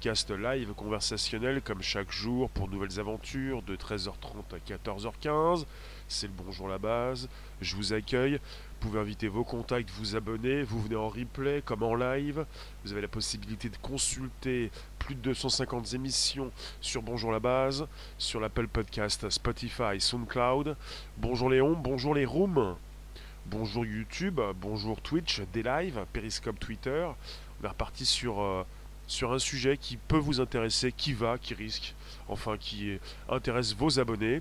podcast live conversationnel comme chaque jour pour nouvelles aventures de 13h30 à 14h15. C'est le bonjour la base. Je vous accueille. Vous pouvez inviter vos contacts, vous abonner. Vous venez en replay comme en live. Vous avez la possibilité de consulter plus de 250 émissions sur Bonjour la base, sur l'Apple Podcast, Spotify, SoundCloud. Bonjour Léon, bonjour les rooms. Bonjour YouTube, bonjour Twitch, des lives, Periscope Twitter. On est reparti sur, euh, sur un sujet qui peut vous intéresser, qui va, qui risque, enfin qui intéresse vos abonnés.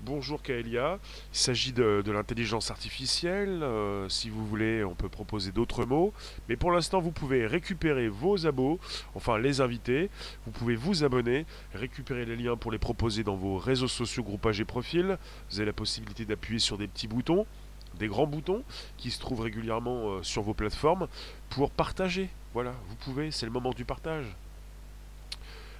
Bonjour Kaelia, il s'agit de, l'intelligence artificielle, euh, si vous voulez on peut proposer d'autres mots, mais pour l'instant vous pouvez récupérer vos abos, enfin les invités, vous pouvez vous abonner, récupérer les liens pour les proposer dans vos réseaux sociaux, groupages et profils, vous avez la possibilité d'appuyer sur des petits boutons, des grands boutons qui se trouvent régulièrement euh, sur vos plateformes pour partager, voilà, vous pouvez, c'est le moment du partage.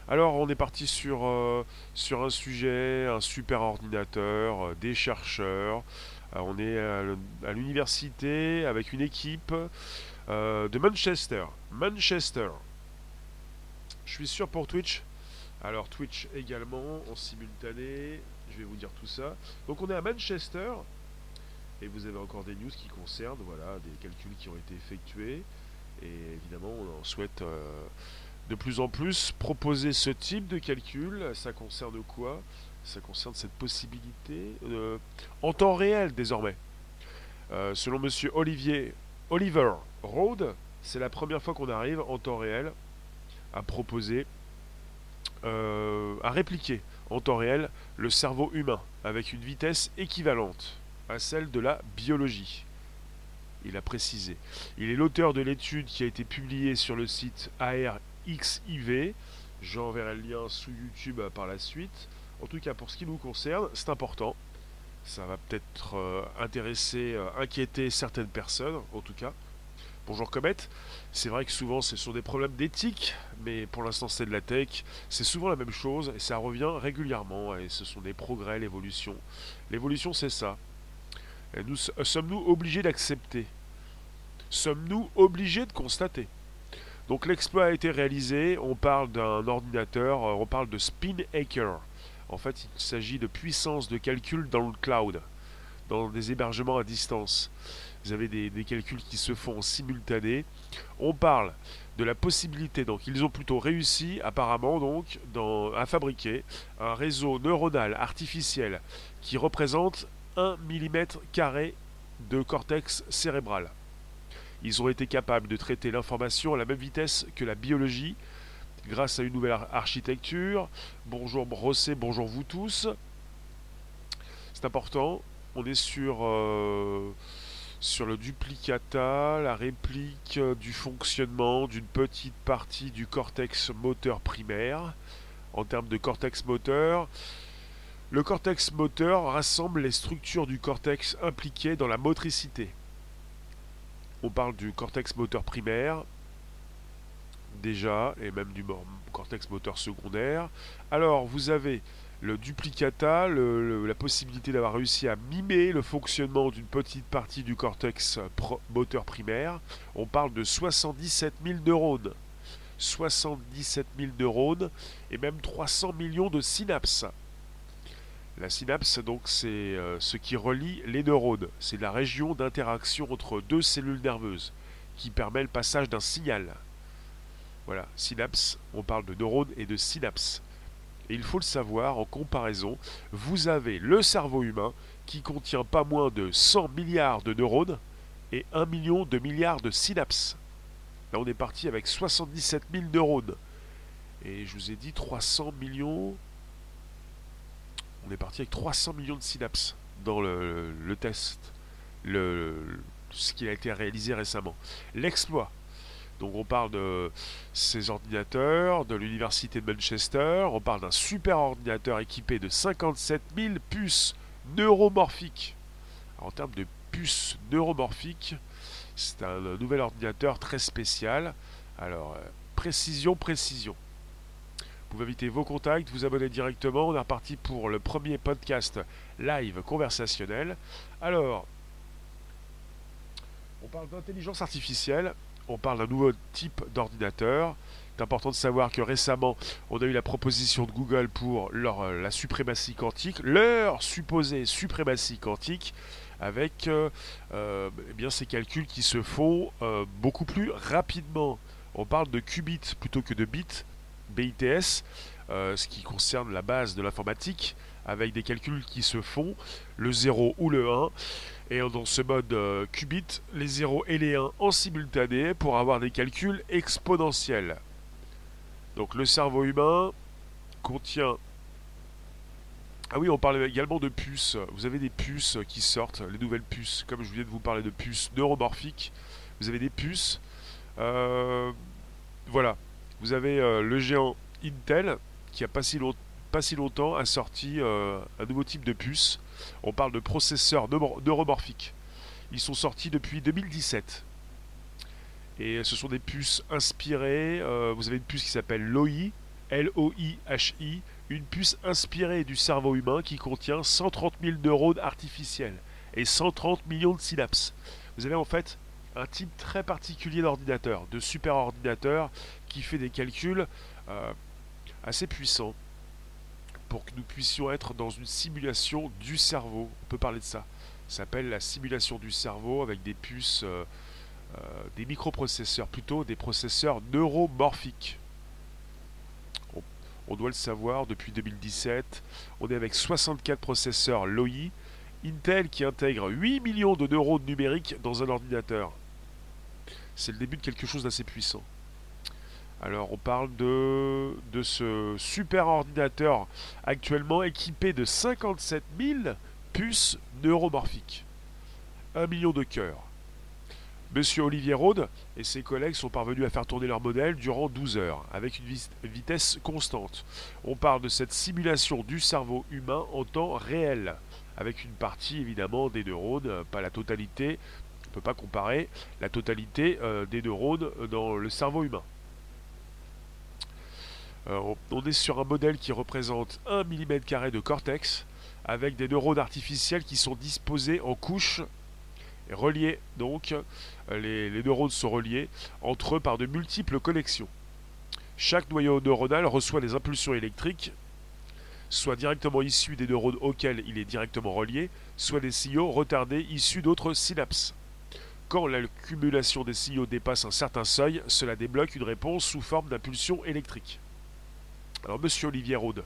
Alors on est parti sur, euh, un sujet, un super ordinateur, euh, des chercheurs. On est à l'université avec une équipe de Manchester. Manchester. Je suis sûr pour Twitch. Alors Twitch également en simultané. Je vais vous dire tout ça. Donc on est à Manchester. Et vous avez encore des news qui concernent voilà, des calculs qui ont été effectués. Et évidemment on en souhaite de plus en plus proposer ce type de calcul. Ça concerne quoi? Ça concerne cette possibilité euh, en temps réel désormais. Euh, selon monsieur Olivier Oliver Rode, c'est la première fois qu'on arrive en temps réel à proposer, euh, à répliquer en temps réel le cerveau humain avec une vitesse équivalente à celle de la biologie. Il a précisé. Il est l'auteur de l'étude qui a été publiée sur le site AR XIV. J'enverrai le lien sous YouTube par la suite. En tout cas, pour ce qui nous concerne, c'est important. Ça va peut-être euh, intéresser, euh, inquiéter certaines personnes, en tout cas. Bonjour Comet. C'est vrai que souvent ce sont des problèmes d'éthique, mais pour l'instant c'est de la tech. C'est souvent la même chose et ça revient régulièrement. Et ce sont des progrès, l'évolution. L'évolution c'est ça. Nous sommes-nous obligés d'accepter? Sommes-nous obligés de constater? Donc l'exploit a été réalisé, on parle d'un ordinateur, euh, on parle de Spinnaker. En fait, il s'agit de puissance de calcul dans le cloud, dans des hébergements à distance. Vous avez des, calculs qui se font en simultané. On parle de la possibilité, donc ils ont plutôt réussi apparemment donc à fabriquer un réseau neuronal artificiel qui représente 1 mm de cortex cérébral. Ils ont été capables de traiter l'information à la même vitesse que la biologie grâce à une nouvelle architecture. Bonjour Brossé, bonjour vous tous. C'est important. On est sur, euh, sur le duplicata, la réplique du fonctionnement d'une petite partie du cortex moteur primaire. En termes de cortex moteur, le cortex moteur rassemble les structures du cortex impliquées dans la motricité on parle du cortex moteur primaire, déjà, et même du cortex moteur secondaire. Alors, vous avez le duplicata, la possibilité d'avoir réussi à mimer le fonctionnement d'une petite partie du cortex moteur primaire. On parle de 77 000 neurones. 77 000 neurones et même 300 millions de synapses. La synapse, donc, c'est euh, ce qui relie les neurones. C'est la région d'interaction entre deux cellules nerveuses qui permet le passage d'un signal. Voilà, synapse, on parle de neurones et de synapse. Et il faut le savoir, en comparaison, vous avez le cerveau humain qui contient pas moins de 100 milliards de neurones et 1 million de milliards de synapses. Là, on est parti avec 77 000 neurones. Et je vous ai dit 300 millions, on est parti avec 300 millions de synapses dans le, test, ce qui a été réalisé récemment. L'exploit. Donc on parle de ces ordinateurs, de l'université de Manchester, on parle d'un super ordinateur équipé de 57 000 puces neuromorphiques. en termes de puces neuromorphiques, c'est un nouvel ordinateur très spécial. Alors, euh, précision, précision. Vous pouvez inviter vos contacts, vous abonner directement. On est reparti pour le premier podcast live conversationnel. Alors, on parle d'intelligence artificielle. on parle d'un nouveau type d'ordinateur. C'est important de savoir que récemment, on a eu la proposition de Google pour leur, euh, la suprématie quantique, leur supposée suprématie quantique, avec euh, euh, eh bien ces calculs qui se font beaucoup plus rapidement. On parle de qubits plutôt que de bits, BITS, ce qui concerne la base de l'informatique, avec des calculs qui se font, le 0 ou le 1. Et dans ce mode qubit, les 0 et les 1 en simultané pour avoir des calculs exponentiels. Donc le cerveau humain contient... Ah oui, on parle également de puces. Vous avez des puces qui sortent, les nouvelles puces. Comme je viens de vous parler de puces neuromorphiques, vous avez des puces. Euh, voilà. Vous avez euh, le géant Intel qui a pas si, pas si longtemps a sorti euh, un nouveau type de puce. On parle de processeurs neuromorphiques. Ils sont sortis depuis 2017. Et ce sont des puces inspirées. Euh, vous avez une puce qui s'appelle LOI, L-O-I-H-I, une puce inspirée du cerveau humain qui contient 130 000 neurones artificiels et 130 millions de synapses. Vous avez en fait un type très particulier d'ordinateur, de super ordinateur qui fait des calculs euh, assez puissants pour que nous puissions être dans une simulation du cerveau. On peut parler de ça. Ça s'appelle la simulation du cerveau avec des puces. Euh, euh, des microprocesseurs, plutôt des processeurs neuromorphiques. On, doit le savoir, depuis 2017, on est avec 64 processeurs LOI, Intel qui intègre 8 millions de neurones numériques dans un ordinateur. C'est le début de quelque chose d'assez puissant. Alors on parle de, ce super ordinateur actuellement équipé de 57 000 puces neuromorphiques. 1 million de cœurs. Monsieur Olivier Rode et ses collègues sont parvenus à faire tourner leur modèle durant 12 heures, avec une vitesse constante. On parle de cette simulation du cerveau humain en temps réel, avec une partie évidemment des neurones, pas la totalité, on ne peut pas comparer la totalité euh, des neurones dans le cerveau humain. Euh, on est sur un modèle qui représente 1 mm de cortex, avec des neurones artificiels qui sont disposés en couches reliés donc, euh, les, neurones sont reliés entre eux par de multiples connexions. Chaque noyau neuronal reçoit des impulsions électriques, soit directement issues des neurones auxquels il est directement relié, soit des signaux retardés issus d'autres synapses. Quand l'accumulation des signaux dépasse un certain seuil, cela débloque une réponse sous forme d'impulsion électrique. Alors, monsieur Olivier Rode,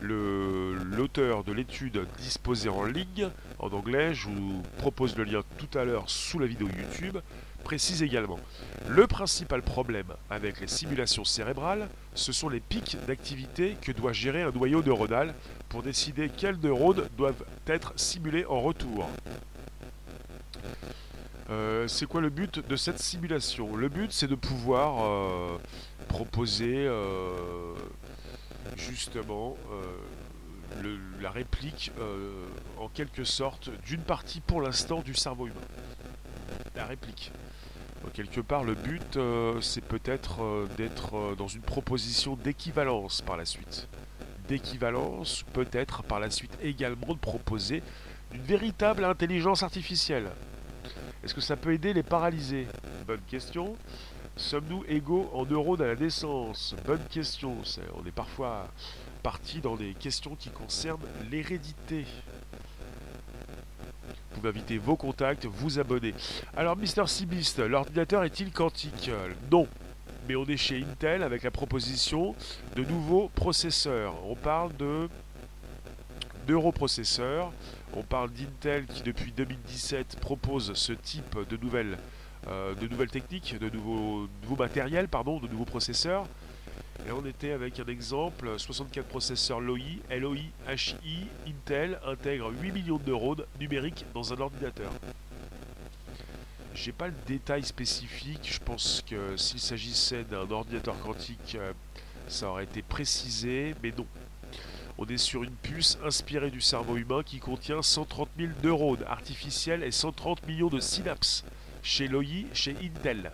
l'auteur de l'étude disposée en ligne, en anglais, je vous propose le lien tout à l'heure sous la vidéo YouTube, précise également Le principal problème avec les simulations cérébrales, ce sont les pics d'activité que doit gérer un noyau neuronal pour décider quels neurones doivent être simulés en retour. Euh, c'est quoi le but de cette simulation? Le but c'est de pouvoir euh, proposer euh, justement euh, la réplique euh, en quelque sorte d'une partie pour l'instant du cerveau humain. La réplique. quelque part, le but, euh, c'est peut-être d'être dans une proposition d'équivalence par la suite. D'équivalence, peut-être par la suite également de proposer une véritable intelligence artificielle. Est-ce que ça peut aider les paralysés Bonne question. Sommes-nous égaux en neurones à la naissance? Bonne question. on est parfois parti dans des questions qui concernent l'hérédité. Vous pouvez vos contacts, vous abonner. Alors, Mister Sibist, l'ordinateur est-il quantique? Non. Mais on est chez Intel avec la proposition de nouveaux processeurs. On parle de neuroprocesseurs. On parle d'Intel qui depuis 2017 propose ce type de nouvelles euh, de nouvelles techniques, de nouveaux, matériels, pardon, de nouveaux processeurs. Et on était avec un exemple, 64 processeurs LOI, LOI, HI, Intel intègre 8 millions de neurones numériques dans un ordinateur. J'ai pas le détail spécifique, je pense que s'il s'agissait d'un ordinateur quantique, euh, ça aurait été précisé, mais non. On est sur une puce inspirée du cerveau humain qui contient 130 000 neurones artificiels et 130 millions de synapses chez Loyi, chez Intel,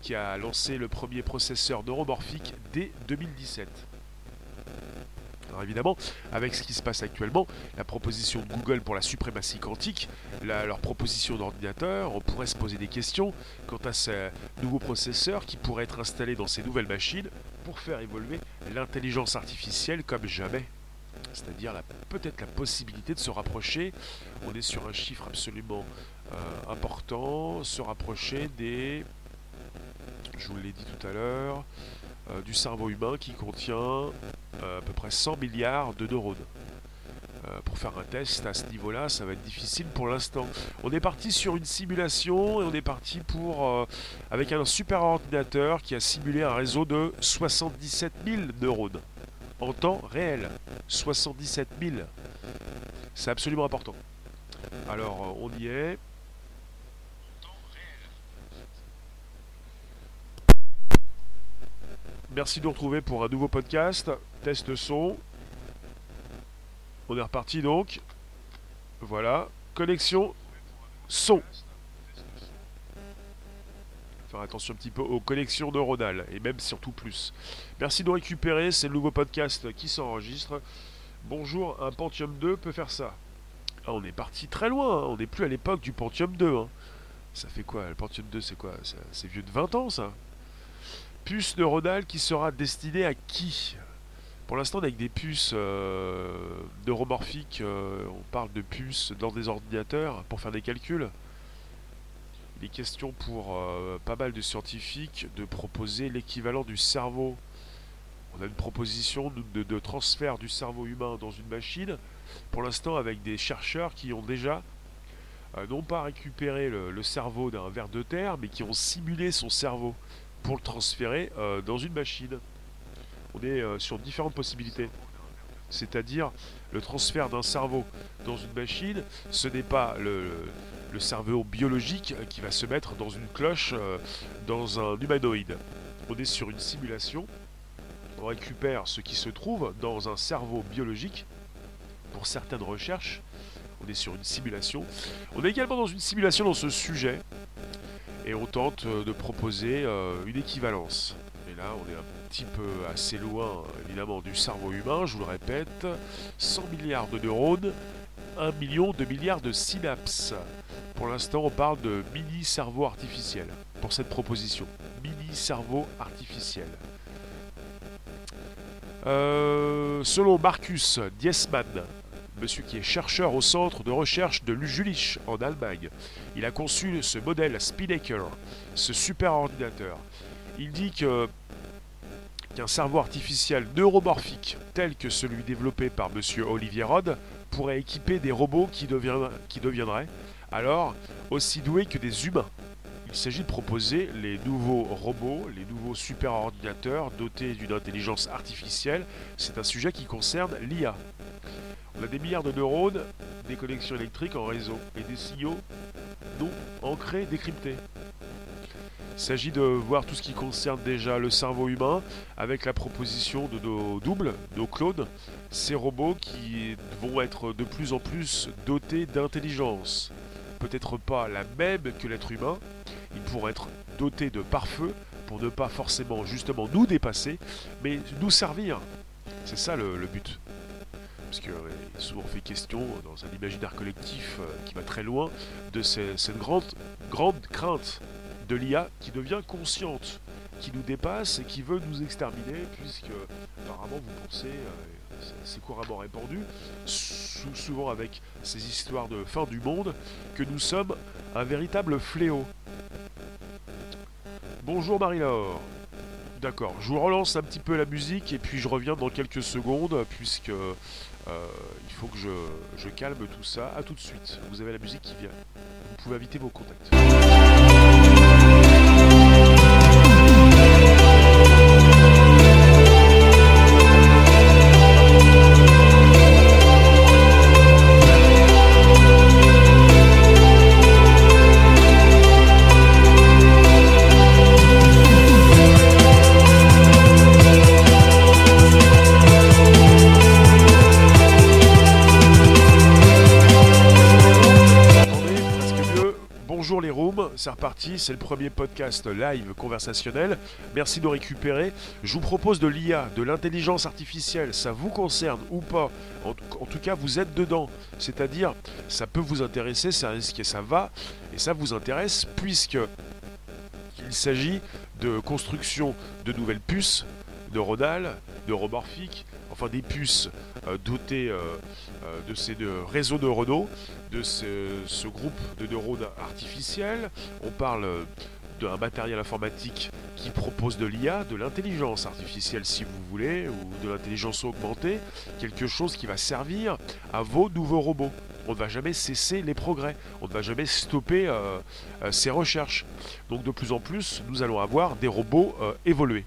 qui a lancé le premier processeur neuromorphique dès 2017. Alors évidemment, avec ce qui se passe actuellement, la proposition de Google pour la suprématie quantique, leur proposition d'ordinateur, on pourrait se poser des questions quant à ces nouveaux processeurs qui pourraient être installés dans ces nouvelles machines pour faire évoluer l'intelligence artificielle comme jamais. C'est-à-dire peut-être la possibilité de se rapprocher, on est sur un chiffre absolument important, se rapprocher des, je vous l'ai dit tout à l'heure, euh, du cerveau humain qui contient euh, à peu près 100 milliards de neurones. pour faire un test à ce niveau-là, ça va être difficile pour l'instant. On est parti sur une simulation et on est parti pour avec un super ordinateur qui a simulé un réseau de 77 000 neurones en temps réel. 77 000. C'est absolument important. Alors, on y est. Merci de nous retrouver pour un nouveau podcast. Test son. On est reparti donc. Voilà. Connexion son faire attention un petit peu aux connexions neuronales, et même surtout plus. Merci de récupérer, c'est le nouveau podcast qui s'enregistre. Bonjour, un Pentium 2 peut faire ça. Ah, on est parti très loin, hein. on n'est plus à l'époque du Pentium 2. Hein. Ça fait quoi Le Pentium 2, c'est quoi? C'est vieux de 20 ans, ça? Puce neuronale qui sera destinée à qui Pour l'instant, avec des puces euh, neuromorphiques, euh, on parle de puces dans des ordinateurs pour faire des calculs il est question pour euh, pas mal de scientifiques de proposer l'équivalent du cerveau. On a une proposition de, transfert du cerveau humain dans une machine, pour l'instant avec des chercheurs qui ont déjà non pas récupéré le, cerveau d'un ver de terre, mais qui ont simulé son cerveau pour le transférer euh, dans une machine. On est sur différentes possibilités. C'est-à-dire le transfert d'un cerveau dans une machine, ce n'est pas le, cerveau biologique qui va se mettre dans une cloche euh, dans un humanoïde. On est sur une simulation. On récupère ce qui se trouve dans un cerveau biologique pour certaines recherches. On est sur une simulation. On est également dans une simulation dans ce sujet. Et on tente euh, de proposer euh, une équivalence. Et là, on est un petit peu assez loin, évidemment, du cerveau humain. Je vous le répète, 100 milliards de neurones, 1 million de milliards de synapses. Pour l'instant, on parle de mini-cerveau artificiel pour cette proposition. Mini-cerveau artificiel. Euh, selon Marcus Diesmann, monsieur qui est chercheur au centre de recherche de Jülich en Allemagne, il a conçu ce modèle Spinnaker, ce super ordinateur. Il dit que qu'un cerveau artificiel neuromorphique tel que celui développé par monsieur Olivier Rod pourrait équiper des robots qui, qui deviendraient alors aussi doués que des humains. Il s'agit de proposer les nouveaux robots, les nouveaux super-ordinateurs dotés d'une intelligence artificielle. C'est un sujet qui concerne l'IA. On a des milliards de neurones, des connexions électriques en réseau et des signaux non ancrés, décryptés. Il s'agit de voir tout ce qui concerne déjà le cerveau humain avec la proposition de nos doubles, nos clones, ces robots qui vont être de plus en plus dotés d'intelligence peut-être pas la même que l'être humain, ils pourront être dotés de pare-feu pour ne pas forcément justement nous dépasser, mais nous servir. C'est ça le, but. Parce qu'il est souvent fait question dans un imaginaire collectif euh, qui va très loin de cette grande, grande crainte de l'IA qui devient consciente, qui nous dépasse et qui veut nous exterminer, puisque apparemment vous pensez, euh, c'est couramment répandu, souvent avec ces histoires de fin du monde, que nous sommes un véritable fléau. Bonjour Marie-Laure. D'accord, je vous relance un petit peu la musique et puis je reviens dans quelques secondes puisque euh, il faut que je, je calme tout ça. A tout de suite, vous avez la musique qui vient. Vous pouvez inviter vos contacts. Les rooms, c'est reparti, c'est le premier podcast live conversationnel. Merci de récupérer. Je vous propose de l'IA, de l'intelligence artificielle. Ça vous concerne ou pas en, tout cas, vous êtes dedans. C'est-à-dire, ça peut vous intéresser, ça risque ça va. Et ça vous intéresse puisque il s'agit de construction de nouvelles puces neuronales, neuromorphiques, enfin des puces euh, dotées euh, euh, de ces réseaux neuronaux, de ce, groupe de neurones artificiels. On parle d'un matériel informatique qui propose de l'IA, de l'intelligence artificielle si vous voulez, ou de l'intelligence augmentée, quelque chose qui va servir à vos nouveaux robots. On ne va jamais cesser les progrès, on ne va jamais stopper ces recherches. Donc de plus en plus, nous allons avoir des robots évolués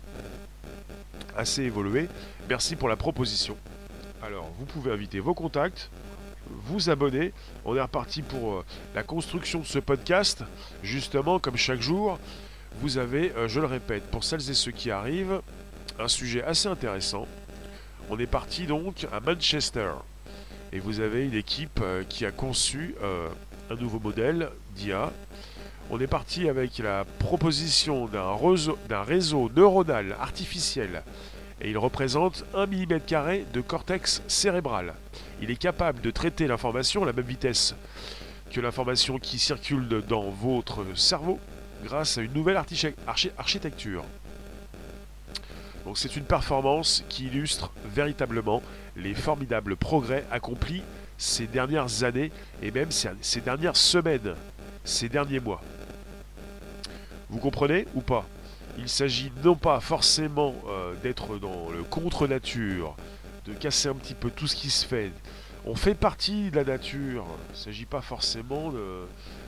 assez évolué. Merci pour la proposition. Alors, vous pouvez inviter vos contacts, vous abonner. On est reparti pour euh, la construction de ce podcast. Justement, comme chaque jour, vous avez, euh, je le répète, pour celles et ceux qui arrivent, un sujet assez intéressant. On est parti donc à Manchester. Et vous avez une équipe euh, qui a conçu un nouveau modèle d'IA. On est parti avec la proposition d'un réseau, réseau neuronal artificiel et il représente 1 mm de cortex cérébral. Il est capable de traiter l'information à la même vitesse que l'information qui circule dans votre cerveau grâce à une nouvelle architecture. Donc c'est une performance qui illustre véritablement les formidables progrès accomplis ces dernières années et même ces dernières semaines, ces derniers mois. Vous comprenez ou pas? Il s'agit non pas forcément euh, d'être dans le contre-nature, de casser un petit peu tout ce qui se fait. On fait partie de la nature. Il ne s'agit pas forcément de,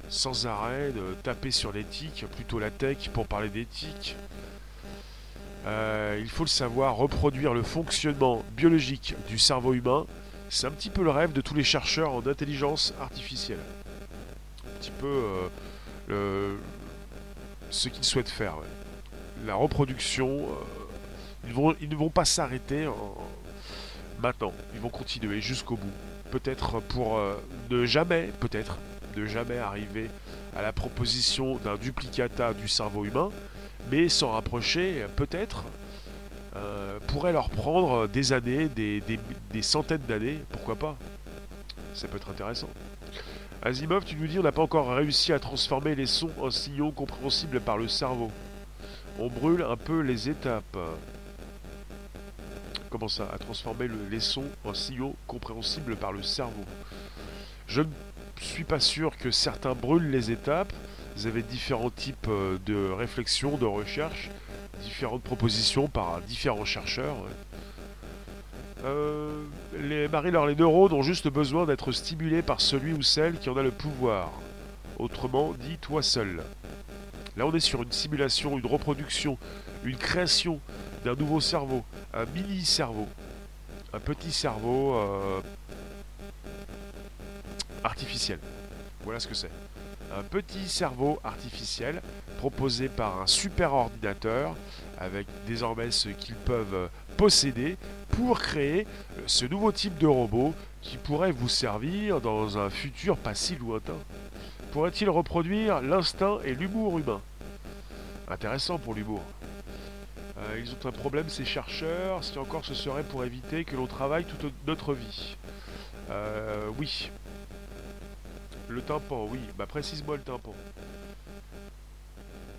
sans arrêt de taper sur l'éthique, plutôt la tech pour parler d'éthique. Euh, il faut le savoir, reproduire le fonctionnement biologique du cerveau humain, c'est un petit peu le rêve de tous les chercheurs en intelligence artificielle. Un petit peu euh, ce qu'ils souhaitent faire la reproduction, euh, ils, ne vont pas s'arrêter maintenant. Ils vont continuer jusqu'au bout. Peut-être pour euh, ne jamais, peut-être, ne jamais arriver à la proposition d'un duplicata du cerveau humain, mais s'en rapprocher, peut-être, euh, pourrait leur prendre des années, des, des centaines d'années, pourquoi pas Ça peut être intéressant. Asimov, tu nous dis on n'a pas encore réussi à transformer les sons en signaux compréhensibles par le cerveau on brûle un peu les étapes. Comment ça À transformer les sons en signaux compréhensibles par le cerveau. Je ne suis pas sûr que certains brûlent les étapes. Vous avez différents types euh, de réflexions, de recherches, différentes propositions par différents chercheurs. Euh, les les neurones ont juste besoin d'être stimulés par celui ou celle qui en a le pouvoir. Autrement dit, toi seul. Là, on est sur une simulation, une reproduction, une création d'un nouveau cerveau, un mini-cerveau, un petit cerveau euh, artificiel. Voilà ce que c'est. Un petit cerveau artificiel proposé par un super ordinateur avec désormais ce qu'ils peuvent posséder pour créer ce nouveau type de robot qui pourrait vous servir dans un futur pas si lointain. Pourrait-il reproduire l'instinct et l'humour humain? Intéressant pour l'humour. Euh, ils ont un problème, ces chercheurs, si encore ce serait pour éviter que l'on travaille toute notre vie. Euh, oui. Le tympan, oui. Bah précise-moi le tympan.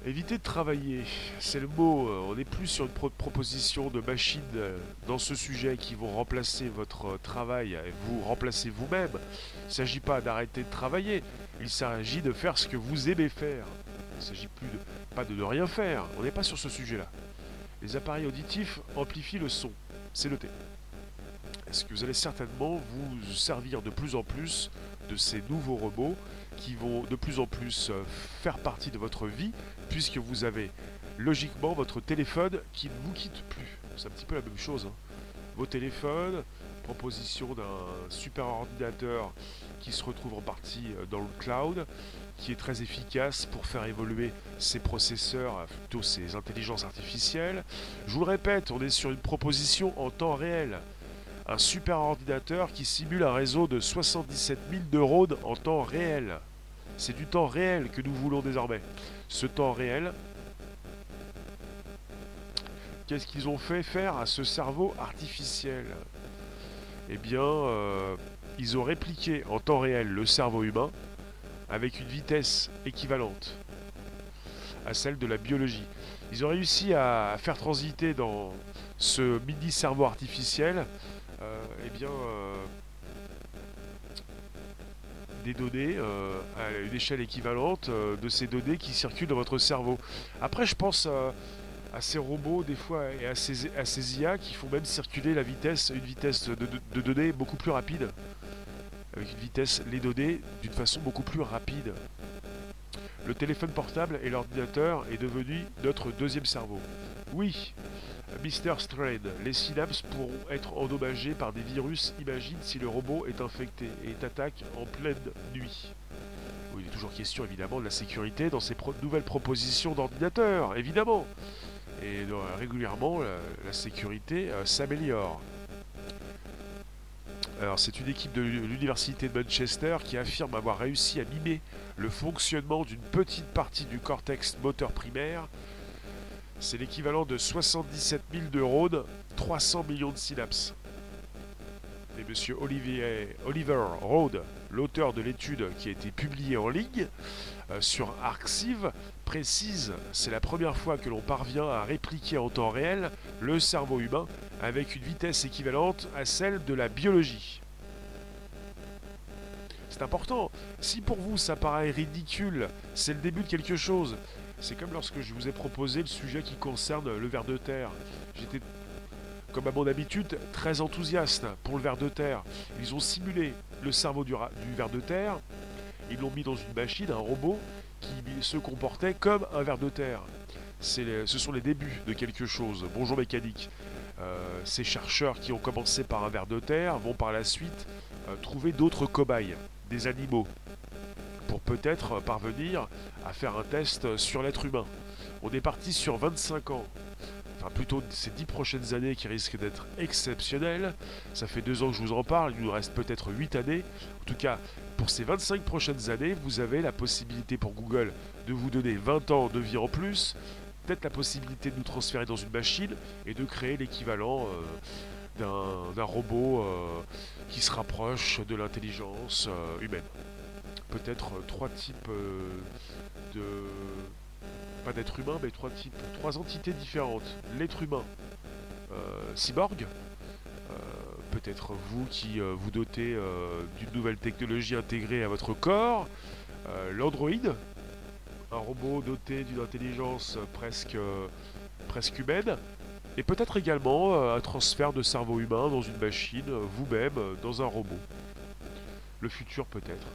Éviter de travailler, c'est le mot. On n'est plus sur une proposition de machines euh, dans ce sujet qui vont remplacer votre travail et vous remplacer vous-même. Il ne s'agit pas d'arrêter de travailler, il s'agit de faire ce que vous aimez faire. Il ne s'agit plus de, pas de ne rien faire, on n'est pas sur ce sujet-là. Les appareils auditifs amplifient le son, c'est noté. Est-ce que vous allez certainement vous servir de plus en plus de ces nouveaux robots qui vont de plus en plus euh, faire partie de votre vie puisque vous avez logiquement votre téléphone qui ne vous quitte plus. C'est un petit peu la même chose. Hein. Vos téléphones, proposition d'un super ordinateur qui se retrouve en partie euh, dans le cloud, qui est très efficace pour faire évoluer ses processeurs, plutôt ses intelligences artificielles. Je vous le répète, on est sur une proposition en temps réel. Un super ordinateur qui simule un réseau de 77 000 neurones en temps réel. c'est du temps réel que nous voulons désormais. Ce temps réel, qu'est-ce qu'ils ont fait faire à ce cerveau artificiel? Eh bien, euh, ils ont répliqué en temps réel le cerveau humain avec une vitesse équivalente à celle de la biologie. Ils ont réussi à faire transiter dans ce mini cerveau artificiel euh, eh bien, euh, des données à une échelle équivalente de ces données qui circulent dans votre cerveau. Après, je pense à ces robots des fois et à ces, IA qui font même circuler la vitesse, une vitesse de, données beaucoup plus rapide. Avec une vitesse, les données d'une façon beaucoup plus rapide. Le téléphone portable et l'ordinateur est devenu notre deuxième cerveau. Oui, Mr. Strain, les synapses pourront être endommagées par des virus, imagine si le robot est infecté et t'attaque en pleine nuit. il est toujours question évidemment de la sécurité dans ces nouvelles propositions d'ordinateur, évidemment. Et euh, régulièrement, la, sécurité euh, s'améliore. Alors c'est une équipe de l'université de Manchester qui affirme avoir réussi à mimer le fonctionnement d'une petite partie du cortex moteur primaire c'est l'équivalent de 77 000 neurones, 300 millions de synapses. Et monsieur Olivier, Oliver Rode, l'auteur de l'étude qui a été publiée en ligne sur Arxiv, précise c'est la première fois que l'on parvient à répliquer en temps réel le cerveau humain avec une vitesse équivalente à celle de la biologie. C'est important. Si pour vous ça paraît ridicule, c'est le début de quelque chose. C'est comme lorsque je vous ai proposé le sujet qui concerne le ver de terre. J'étais, comme à mon habitude, très enthousiaste pour le ver de terre. Ils ont simulé le cerveau du, ver de terre. Ils l'ont mis dans une machine, un robot, qui se comportait comme un ver de terre. ce sont les débuts de quelque chose. Bonjour mécanique. Euh, ces chercheurs qui ont commencé par un ver de terre vont par la suite euh, trouver d'autres cobayes, des animaux, pour peut-être parvenir à faire un test sur l'être humain. On est parti sur 25 ans, enfin plutôt ces 10 prochaines années qui risquent d'être exceptionnelles. Ça fait deux ans que je vous en parle, il nous reste peut-être 8 années. En tout cas, pour ces 25 prochaines années, vous avez la possibilité pour Google de vous donner 20 ans de vie en plus, peut-être la possibilité de nous transférer dans une machine et de créer l'équivalent euh, d'un robot euh, qui se rapproche de l'intelligence euh, humaine peut-être trois types de. pas d'êtres humains, mais trois types, trois entités différentes. L'être humain, cyborg, peut-être vous qui vous dotez d'une nouvelle technologie intégrée à votre corps, l'android, un robot doté d'une intelligence presque, presque humaine, et peut-être également un transfert de cerveau humain dans une machine, vous-même, dans un robot. Le futur peut-être.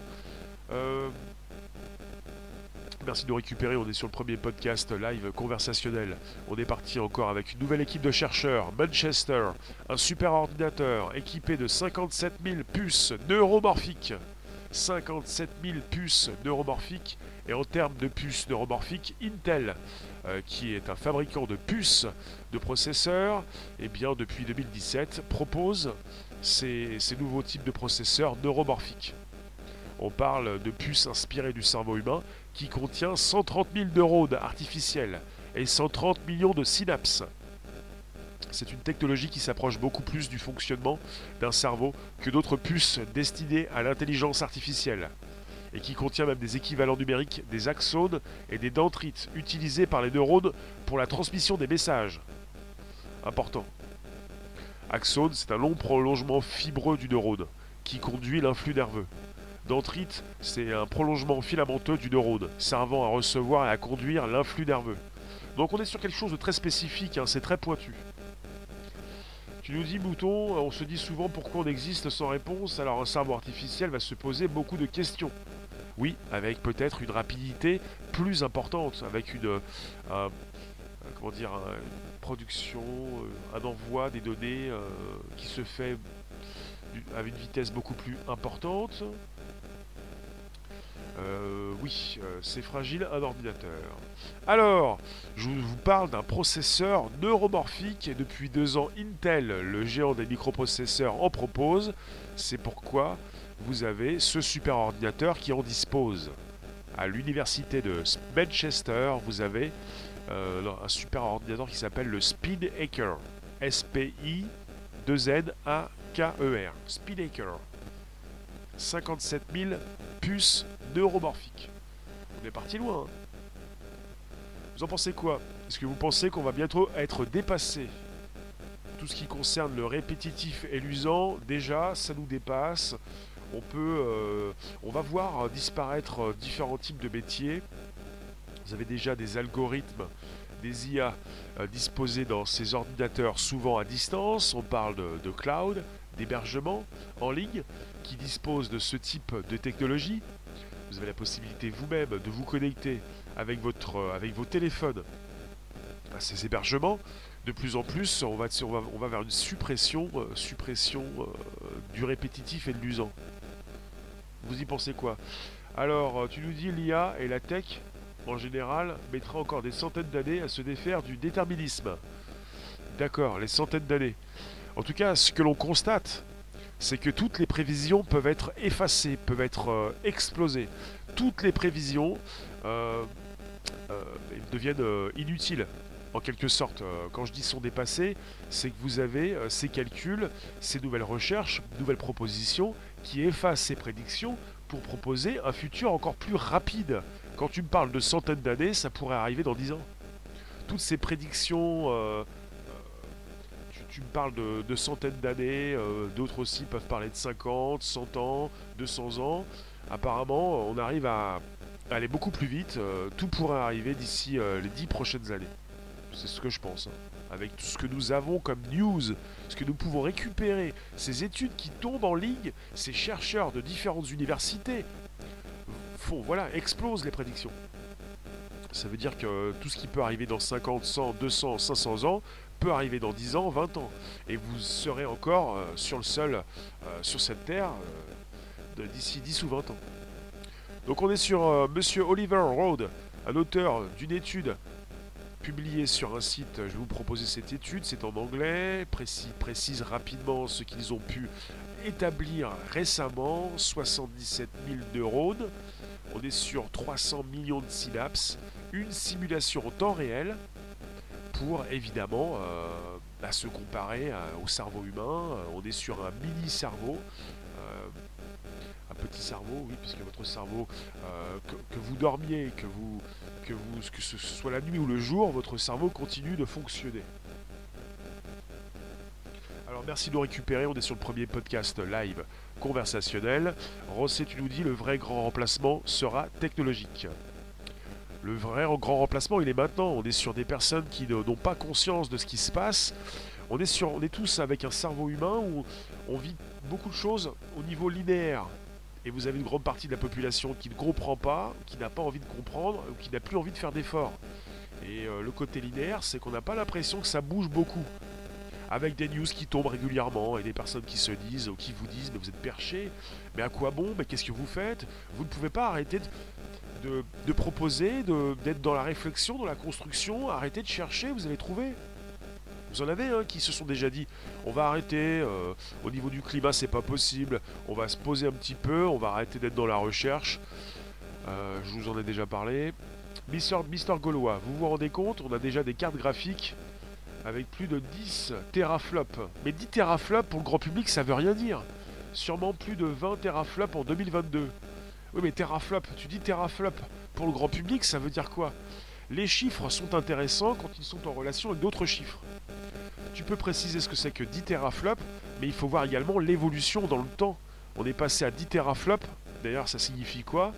Merci de nous récupérer, on est sur le premier podcast live conversationnel. On est parti encore avec une nouvelle équipe de chercheurs, Manchester, un super ordinateur équipé de 57 000 puces neuromorphiques. 57 000 puces neuromorphiques et en termes de puces neuromorphiques, Intel, euh, qui est un fabricant de puces de processeurs, eh bien depuis 2017 propose ces nouveaux types de processeurs neuromorphiques. On parle de puces inspirées du cerveau humain qui contient 130 000 neurones artificiels et 130 millions de synapses. C'est une technologie qui s'approche beaucoup plus du fonctionnement d'un cerveau que d'autres puces destinées à l'intelligence artificielle, et qui contient même des équivalents numériques des axones et des dendrites utilisés par les neurones pour la transmission des messages. Important. Axone, c'est un long prolongement fibreux du neurone qui conduit l'influx nerveux. Dendrite, c'est un prolongement filamenteux du neurone, servant à recevoir et à conduire l'influx nerveux. Donc on est sur quelque chose de très spécifique, hein, c'est très pointu. Tu nous dis, Mouton, on se dit souvent pourquoi on existe sans réponse, alors un cerveau artificiel va se poser beaucoup de questions. Oui, avec peut-être une rapidité plus importante, avec une, euh, comment dire, production, euh, un envoi des données euh, qui se fait avec une vitesse beaucoup plus importante, euh, oui, euh, c'est fragile un ordinateur. Alors, je vous parle d'un processeur neuromorphique et depuis deux ans Intel, le géant des microprocesseurs, en propose. C'est pourquoi vous avez ce super ordinateur qui en dispose. à l'université de Manchester, vous avez euh, un super ordinateur qui s'appelle le Speedacre. S-P-I 2-N-A-K-E-R. Speedacre. 57 000 puces neuromorphiques. On est parti loin. Hein. vous en pensez quoi? Est-ce que vous pensez qu'on va bientôt être dépassé? Tout ce qui concerne le répétitif et l'usant, déjà, ça nous dépasse. On peut, euh, on va voir disparaître différents types de métiers. Vous avez déjà des algorithmes, des IA euh, disposés dans ces ordinateurs souvent à distance. On parle de, cloud, d'hébergement en ligne qui disposent de ce type de technologie. Vous avez la possibilité vous-même de vous connecter avec, votre, euh, avec vos téléphones à ces hébergements. De plus en plus, on va, on va, vers une suppression, euh, suppression du répétitif et de l'usant. Vous y pensez quoi? Alors, tu nous dis l'IA et la tech en général, mettra encore des centaines d'années à se défaire du déterminisme. D'accord, les centaines d'années. En tout cas, ce que l'on constate, c'est que toutes les prévisions peuvent être effacées, peuvent être euh, explosées. Toutes les prévisions euh, euh, deviennent inutiles, en quelque sorte. quand je dis sont dépassées, c'est que vous avez ces calculs, ces nouvelles recherches, nouvelles propositions qui effacent ces prédictions pour proposer un futur encore plus rapide, quand tu me parles de centaines d'années, ça pourrait arriver dans 10 ans. Toutes ces prédictions, tu, me parles de, centaines d'années, euh, d'autres aussi peuvent parler de 50, 100 ans, 200 ans. Apparemment, on arrive à, aller beaucoup plus vite. tout pourrait arriver d'ici les 10 prochaines années. C'est ce que je pense. Hein. Avec tout ce que nous avons comme news, ce que nous pouvons récupérer, ces études qui tombent en ligne, ces chercheurs de différentes universités, font, voilà, explosent les prédictions. Ça veut dire que tout ce qui peut arriver dans 50, 100, 200, 500 ans peut arriver dans 10 ans, 20 ans. Et vous serez encore euh, sur le sol, euh, sur cette terre, euh, d'ici 10 ou 20 ans. Donc on est sur Monsieur Oliver Road, un auteur d'une étude publiée sur un site. Je vais vous proposer cette étude, c'est en anglais, précis, précise rapidement ce qu'ils ont pu établir récemment, 77 000 neurones. On est sur 300 millions de synapses, une simulation en temps réel pour évidemment euh, bah, se comparer euh, au cerveau humain. Euh, on est sur un mini cerveau, un petit cerveau, oui, puisque votre cerveau, que, vous dormiez, que vous, que vous, que ce soit la nuit ou le jour, votre cerveau continue de fonctionner. Alors merci de nous récupérer, on est sur le premier podcast live conversationnel. Rosset, tu nous dis, le vrai grand remplacement sera technologique. Le vrai grand remplacement, il est maintenant. On est sur des personnes qui n'ont pas conscience de ce qui se passe. On est, sur, on est tous avec un cerveau humain où on vit beaucoup de choses au niveau linéaire. Et vous avez une grande partie de la population qui ne comprend pas, qui n'a pas envie de comprendre, ou qui n'a plus envie de faire d'efforts. Et euh, le côté linéaire, c'est qu'on n'a pas l'impression que ça bouge beaucoup avec des news qui tombent régulièrement et des personnes qui se disent ou qui vous disent mais vous êtes perché, mais à quoi bon, mais qu'est-ce que vous faites? Vous ne pouvez pas arrêter de, de, proposer, d'être dans la réflexion, dans la construction, arrêtez de chercher, vous allez trouver. Vous en avez hein, qui se sont déjà dit on va arrêter, euh, au niveau du climat c'est pas possible, on va se poser un petit peu, on va arrêter d'être dans la recherche. Euh, je vous en ai déjà parlé. Mister, Mister Gaulois, vous vous rendez compte, on a déjà des cartes graphiques avec plus de 10 teraflops. Mais 10 teraflops pour le grand public, ça veut rien dire. Sûrement plus de 20 teraflops en 2022. Oui, mais teraflop, tu dis teraflop pour le grand public, ça veut dire quoi? Les chiffres sont intéressants quand ils sont en relation avec d'autres chiffres. Tu peux préciser ce que c'est que 10 teraflops, mais il faut voir également l'évolution dans le temps. On est passé à 10 teraflops. D'ailleurs, ça signifie quoi?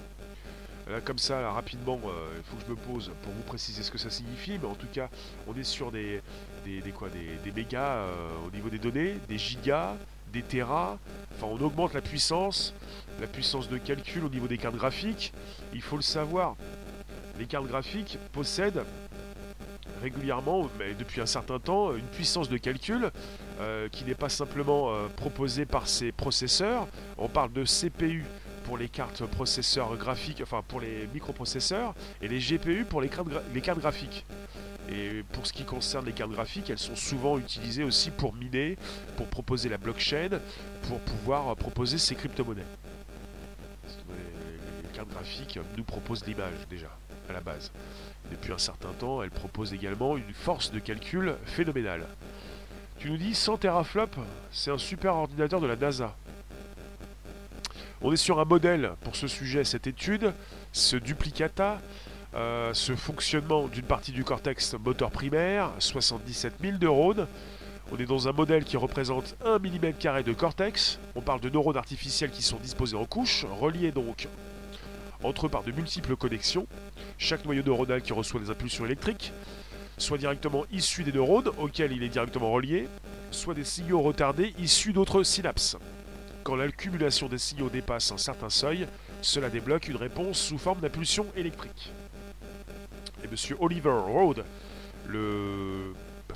Là, comme ça, rapidement, euh, il faut que je me pose pour vous préciser ce que ça signifie, mais en tout cas, on est sur des, des, quoi, des, mégas euh, au niveau des données, des gigas, des terras. Enfin, on augmente la puissance, la puissance de calcul au niveau des cartes graphiques. Il faut le savoir. Les cartes graphiques possèdent régulièrement, mais depuis un certain temps, une puissance de calcul euh, qui n'est pas simplement euh, proposée par ces processeurs. On parle de CPU pour les cartes processeurs graphiques, enfin pour les microprocesseurs, et les GPU pour les cartes graphiques. Et pour ce qui concerne les cartes graphiques, elles sont souvent utilisées aussi pour miner, pour proposer la blockchain, pour pouvoir proposer ces crypto-monnaies. Graphique nous propose l'image déjà, à la base. Depuis un certain temps, elle propose également une force de calcul phénoménale. Tu nous dis 100 teraflops, c'est un super ordinateur de la NASA. On est sur un modèle pour ce sujet, cette étude, ce duplicata, euh, ce fonctionnement d'une partie du cortex moteur primaire, 77 000 neurones. On est dans un modèle qui représente 1 mm de cortex. On parle de neurones artificiels qui sont disposés en couches, reliés donc entre par de multiples connexions. Chaque noyau neuronal qui reçoit des impulsions électriques, soit directement issus des neurones auxquels il est directement relié, soit des signaux retardés issus d'autres synapses. Quand l'accumulation des signaux dépasse un certain seuil, cela débloque une réponse sous forme d'impulsion électrique. Et M. Oliver Rode, le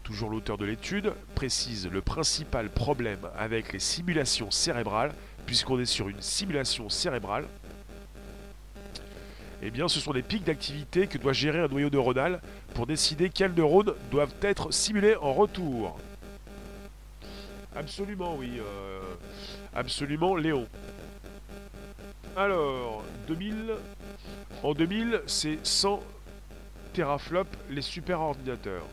toujours l'auteur de l'étude, précise le principal problème avec les simulations cérébrales, puisqu'on est sur une simulation cérébrale, eh bien, ce sont les pics d'activité que doit gérer un noyau neuronal pour décider quels neurones doivent être simulés en retour. Absolument, oui. Euh, absolument, Léon. Alors, 2000. En 2000, c'est 100 teraflops les super ordinateurs.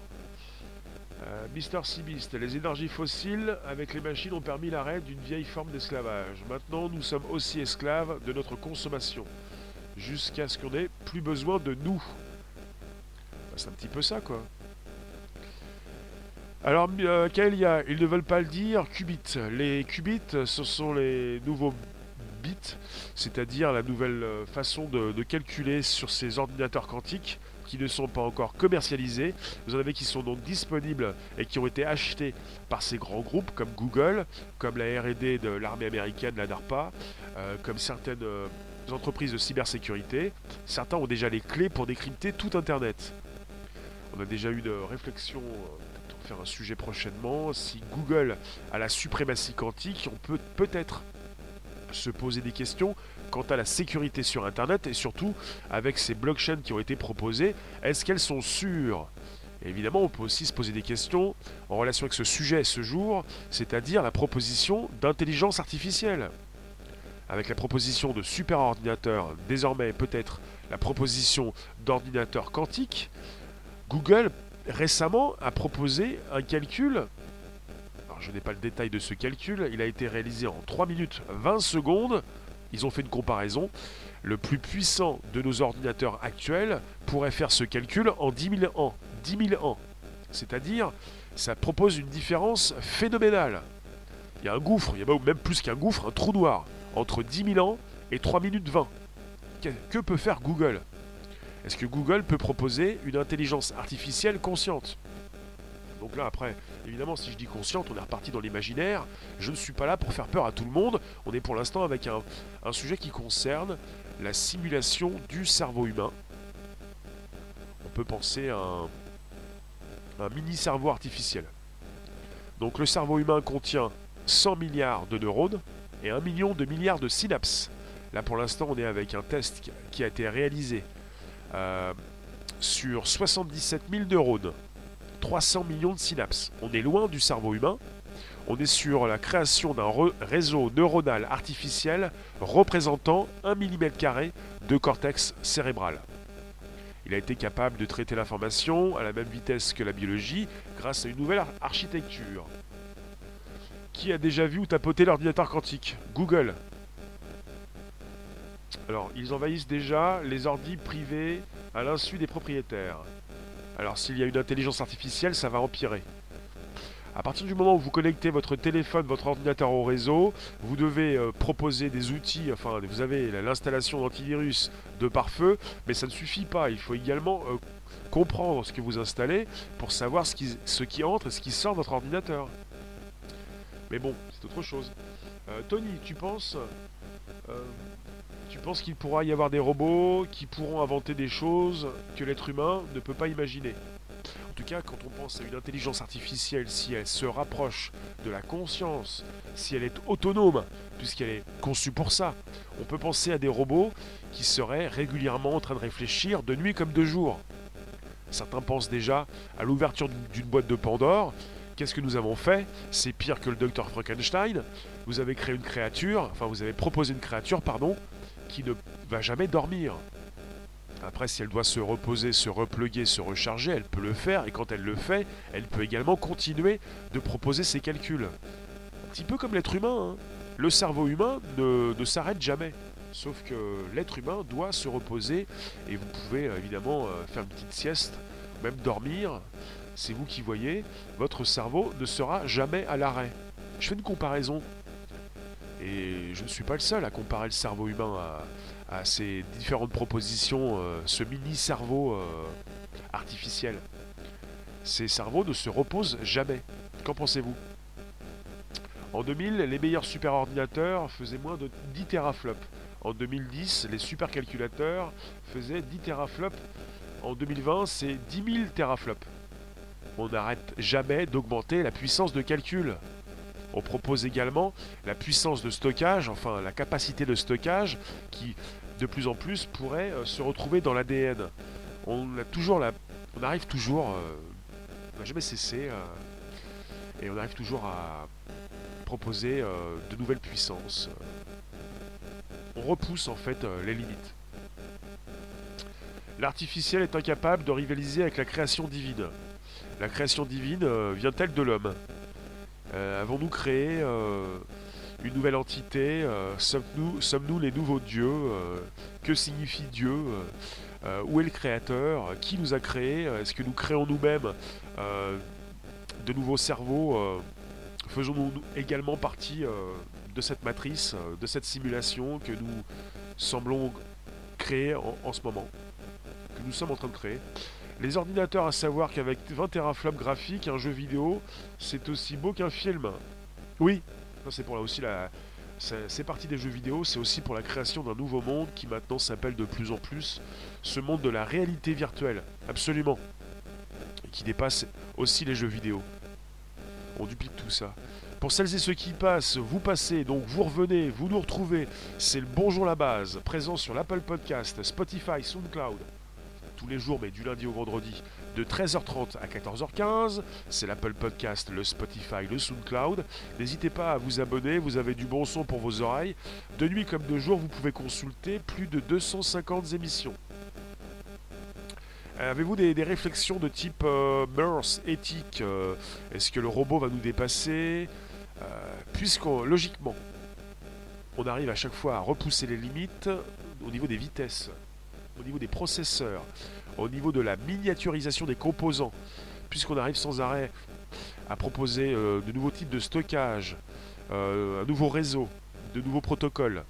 Euh, Mister Sibist, les énergies fossiles avec les machines ont permis l'arrêt d'une vieille forme d'esclavage. Maintenant, nous sommes aussi esclaves de notre consommation jusqu'à ce qu'on ait plus besoin de nous. Bah, c'est un petit peu ça, quoi. Alors, euh, Kaelia, ils ne veulent pas le dire, qubits. Les qubits, ce sont les nouveaux bits, c'est-à-dire la nouvelle euh, façon de, calculer sur ces ordinateurs quantiques qui ne sont pas encore commercialisés. Vous en avez qui sont donc disponibles et qui ont été achetés par ces grands groupes comme Google, comme la RD de l'armée américaine, la DARPA, euh, comme certaines entreprises de cybersécurité. Certains ont déjà les clés pour décrypter tout Internet. On a déjà eu de réflexions, euh, faire un sujet prochainement. Si Google a la suprématie quantique, on peut peut-être se poser des questions quant à la sécurité sur Internet et surtout avec ces blockchains qui ont été proposées, est-ce qu'elles sont sûres? Évidemment, on peut aussi se poser des questions en relation avec ce sujet ce jour, c'est-à-dire la proposition d'intelligence artificielle avec la proposition de superordinateur, désormais peut-être la proposition d'ordinateur quantique, Google récemment a proposé un calcul. Alors je n'ai pas le détail de ce calcul, il a été réalisé en 3 minutes 20 secondes. Ils ont fait une comparaison. Le plus puissant de nos ordinateurs actuels pourrait faire ce calcul en 10 000 ans. 10 000 ans. C'est-à-dire, ça propose une différence phénoménale. Il y a un gouffre, il y a même plus qu'un gouffre, un trou noir entre 10 000 ans et 3 minutes 20. Que peut faire Google? Est-ce que Google peut proposer une intelligence artificielle consciente? Donc là, après, évidemment, si je dis consciente, on est reparti dans l'imaginaire. Je ne suis pas là pour faire peur à tout le monde. On est pour l'instant avec un, sujet qui concerne la simulation du cerveau humain. On peut penser à un mini-cerveau artificiel. Donc le cerveau humain contient 100 milliards de neurones, et 1 million de milliards de synapses. Là pour l'instant on est avec un test qui a été réalisé euh, sur 77 000 neurones, 300 millions de synapses. On est loin du cerveau humain, on est sur la création d'un réseau neuronal artificiel représentant 1 mm de cortex cérébral. Il a été capable de traiter l'information à la même vitesse que la biologie grâce à une nouvelle architecture. Qui a déjà vu ou tapoté l'ordinateur quantique Google. Alors, ils envahissent déjà les ordis privés à l'insu des propriétaires. Alors, s'il y a une intelligence artificielle, ça va empirer. À partir du moment où vous connectez votre téléphone, votre ordinateur au réseau, vous devez euh, proposer des outils, enfin vous avez l'installation d'antivirus de pare-feu, mais ça ne suffit pas. Il faut également euh, comprendre ce que vous installez pour savoir ce qui, ce qui entre et ce qui sort de votre ordinateur. Mais bon, c'est autre chose. Euh, Tony, tu penses, euh, tu penses qu'il pourra y avoir des robots qui pourront inventer des choses que l'être humain ne peut pas imaginer? En tout cas, quand on pense à une intelligence artificielle, si elle se rapproche de la conscience, si elle est autonome, puisqu'elle est conçue pour ça, on peut penser à des robots qui seraient régulièrement en train de réfléchir de nuit comme de jour. Certains pensent déjà à l'ouverture d'une boîte de Pandore Qu'est-ce que nous avons fait? C'est pire que le docteur Frankenstein. Vous avez créé une créature, enfin vous avez proposé une créature, pardon, qui ne va jamais dormir. Après, si elle doit se reposer, se repluguer, se recharger, elle peut le faire, et quand elle le fait, elle peut également continuer de proposer ses calculs. Un petit peu comme l'être humain. Hein. Le cerveau humain ne, s'arrête jamais. Sauf que l'être humain doit se reposer, et vous pouvez euh, évidemment euh, faire une petite sieste, même dormir. C'est vous qui voyez, votre cerveau ne sera jamais à l'arrêt. Je fais une comparaison. Et je ne suis pas le seul à comparer le cerveau humain à, ces différentes propositions, euh, ce mini-cerveau euh, artificiel. Ces cerveaux ne se reposent jamais. Qu'en pensez-vous? En 2000, les meilleurs superordinateurs faisaient moins de 10 teraflops. En 2010, les supercalculateurs faisaient 10 teraflops. En 2020, c'est 10 000 teraflops. On n'arrête jamais d'augmenter la puissance de calcul. On propose également la puissance de stockage, enfin la capacité de stockage, qui de plus en plus pourrait euh, se retrouver dans l'ADN. On a toujours on arrive toujours, euh, on jamais cessé, euh, et on arrive toujours à proposer de nouvelles puissances. On repousse en fait les limites. L'artificiel est incapable de rivaliser avec la création divine. La création divine vient-elle de l'homme euh, avons-nous créé euh, une nouvelle entité euh, Sommes-nous sommes les nouveaux dieux Que signifie Dieu Où est le créateur Qui nous a créés Est-ce que nous créons nous-mêmes de nouveaux cerveaux Faisons-nous également partie de cette matrice, de cette simulation que nous semblons créer en ce moment Que nous sommes en train de créer les ordinateurs, à savoir qu'avec 20 teraflops graphiques, un jeu vidéo, c'est aussi beau qu'un film. Oui, c'est pour là aussi la. C'est parti des jeux vidéo, c'est aussi pour la création d'un nouveau monde qui maintenant s'appelle de plus en plus ce monde de la réalité virtuelle. Absolument. Et qui dépasse aussi les jeux vidéo. On duplique tout ça. Pour celles et ceux qui passent, vous passez, donc vous revenez, vous nous retrouvez. C'est le Bonjour la base, présent sur l'Apple Podcast, Spotify, SoundCloud tous les jours, mais du lundi au vendredi, de 13h30 à 14h15. C'est l'Apple Podcast, le Spotify, le SoundCloud. N'hésitez pas à vous abonner, vous avez du bon son pour vos oreilles. De nuit comme de jour, vous pouvez consulter plus de 250 émissions. Euh, avez-vous des, réflexions de type euh, mœurs, éthique euh, Est-ce que le robot va nous dépasser Puisqu'on, logiquement, on arrive à chaque fois à repousser les limites au niveau des vitesses au niveau des processeurs, au niveau de la miniaturisation des composants, puisqu'on arrive sans arrêt à proposer euh, de nouveaux types de stockage, euh, un nouveau réseau, de nouveaux protocoles.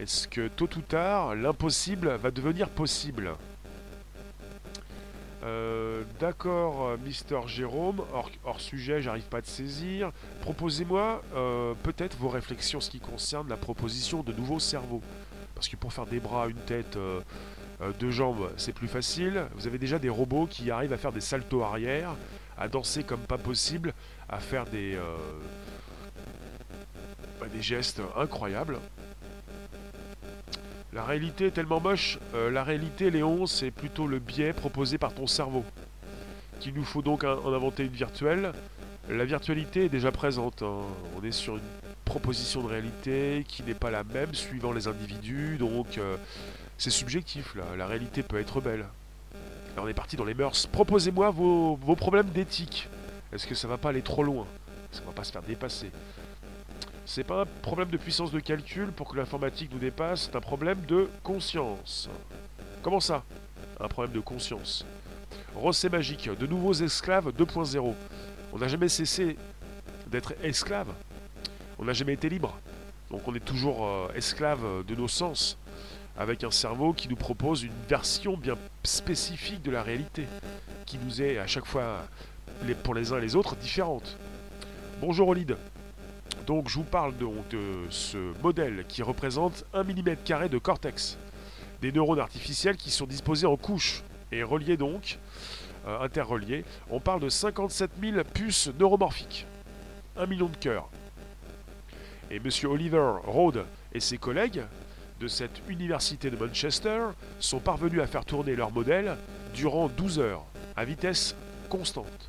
Est-ce que tôt ou tard, l'impossible va devenir possible? Euh, D'accord, Mister Jérôme, hors, sujet, j'arrive pas à te saisir. Proposez-moi peut-être vos réflexions ce qui concerne la proposition de nouveaux cerveaux. Parce que pour faire des bras, une tête, euh, deux jambes, c'est plus facile. Vous avez déjà des robots qui arrivent à faire des saltos arrière, à danser comme pas possible, à faire des, euh, bah, des gestes incroyables. La réalité est tellement moche. Euh, la réalité, Léon, c'est plutôt le biais proposé par ton cerveau. Qu'il nous faut donc en inventer une virtuelle. La virtualité est déjà présente. Hein. On est sur une proposition de réalité qui n'est pas la même suivant les individus. Donc, c'est subjectif, là. la réalité peut être belle. Là, on est parti dans les mœurs. Proposez-moi vos, problèmes d'éthique. Est-ce que ça va pas aller trop loin? Est-ce qu'on va pas se faire dépasser C'est pas un problème de puissance de calcul pour que l'informatique nous dépasse, c'est un problème de conscience. Comment ça? Un problème de conscience. Rossé magique, de nouveaux esclaves 2.0. On n'a jamais cessé d'être esclave. On n'a jamais été libre. Donc on est toujours euh, esclave de nos sens avec un cerveau qui nous propose une version bien spécifique de la réalité, qui nous est à chaque fois, pour les uns et les autres, différente. Bonjour Olide. Donc je vous parle de, ce modèle qui représente 1 mm de cortex. Des neurones artificiels qui sont disposés en couches et reliés donc, euh, interreliés. On parle de 57 000 puces neuromorphiques. 1 million de cœurs. Et monsieur Oliver Rode et ses collègues de cette université de Manchester sont parvenus à faire tourner leur modèle durant 12 heures, à vitesse constante.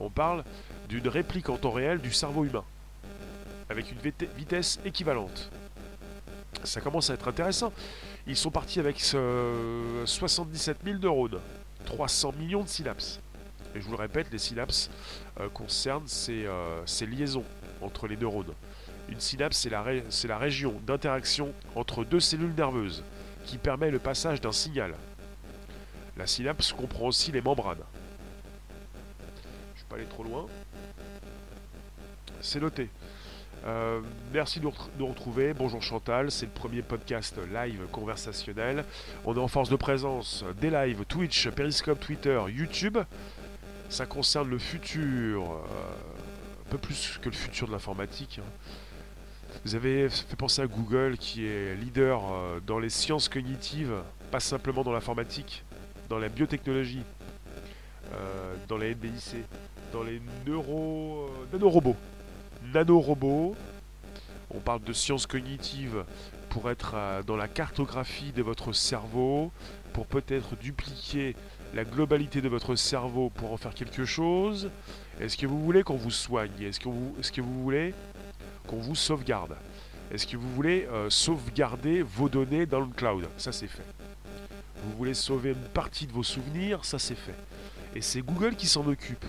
On parle d'une réplique en temps réel du cerveau humain, avec une vitesse équivalente. ça commence à être intéressant. Ils sont partis avec 77 000 neurones, 300 millions de synapses. Et je vous le répète, les synapses euh, concernent euh, ces, liaisons entre les neurones. Une synapse, c'est la, région d'interaction entre deux cellules nerveuses qui permet le passage d'un signal. La synapse comprend aussi les membranes. Je ne vais pas aller trop loin. C'est noté. Euh, merci de nous retrouver. Bonjour Chantal, c'est le premier podcast live conversationnel. On est en force de présence des lives Twitch, Periscope, Twitter, YouTube. Ça concerne le futur, euh, un peu plus que le futur de l'informatique. Hein. Vous avez fait penser à Google qui est leader euh, dans les sciences cognitives, pas simplement dans l'informatique, dans la biotechnologie, dans la NBIC, dans les neuro, nanorobots nanorobots. On parle de sciences cognitives pour être euh, dans la cartographie de votre cerveau, pour peut-être dupliquer la globalité de votre cerveau pour en faire quelque chose. Est-ce que vous voulez qu'on vous soigne? Est-ce que, vous, est que vous voulez qu'on vous sauvegarde Est-ce que vous voulez euh, sauvegarder vos données dans le cloud? Ça c'est fait. Vous voulez sauver une partie de vos souvenirs? Ça c'est fait. Et c'est Google qui s'en occupe.